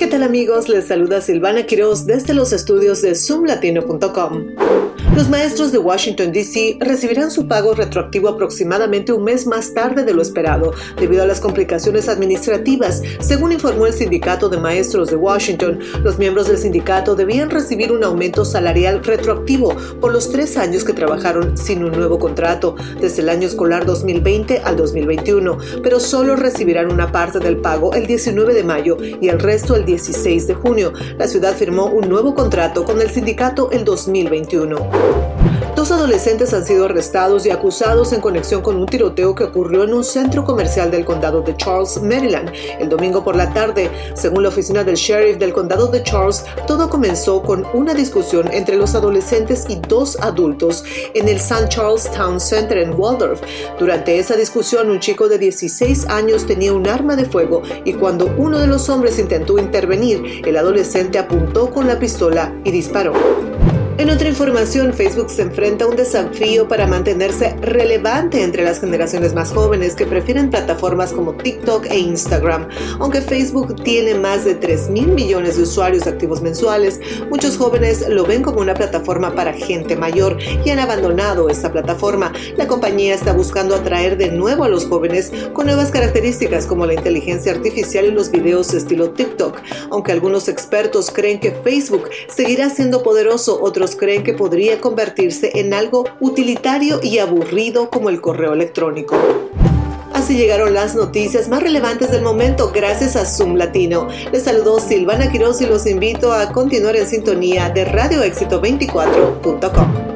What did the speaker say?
¿Qué tal amigos? Les saluda Silvana Quiroz desde los estudios de zoomlatino.com. Los maestros de Washington, D.C. recibirán su pago retroactivo aproximadamente un mes más tarde de lo esperado, debido a las complicaciones administrativas. Según informó el Sindicato de Maestros de Washington, los miembros del sindicato debían recibir un aumento salarial retroactivo por los tres años que trabajaron sin un nuevo contrato, desde el año escolar 2020 al 2021, pero solo recibirán una parte del pago el 19 de mayo y el resto el 16 de junio. La ciudad firmó un nuevo contrato con el sindicato el 2021. Dos adolescentes han sido arrestados y acusados en conexión con un tiroteo que ocurrió en un centro comercial del condado de Charles, Maryland, el domingo por la tarde. Según la oficina del sheriff del condado de Charles, todo comenzó con una discusión entre los adolescentes y dos adultos en el St. Charles Town Center en Waldorf. Durante esa discusión, un chico de 16 años tenía un arma de fuego y cuando uno de los hombres intentó intervenir, el adolescente apuntó con la pistola y disparó. En otra información, Facebook se enfrenta a un desafío para mantenerse relevante entre las generaciones más jóvenes que prefieren plataformas como TikTok e Instagram. Aunque Facebook tiene más de 3 mil millones de usuarios activos mensuales, muchos jóvenes lo ven como una plataforma para gente mayor y han abandonado esta plataforma. La compañía está buscando atraer de nuevo a los jóvenes con nuevas características como la inteligencia artificial y los videos estilo TikTok. Aunque algunos expertos creen que Facebook seguirá siendo poderoso, otros creen que podría convertirse en algo utilitario y aburrido como el correo electrónico. Así llegaron las noticias más relevantes del momento gracias a Zoom Latino. Les saludó Silvana Quiroz y los invito a continuar en sintonía de radioéxito24.com.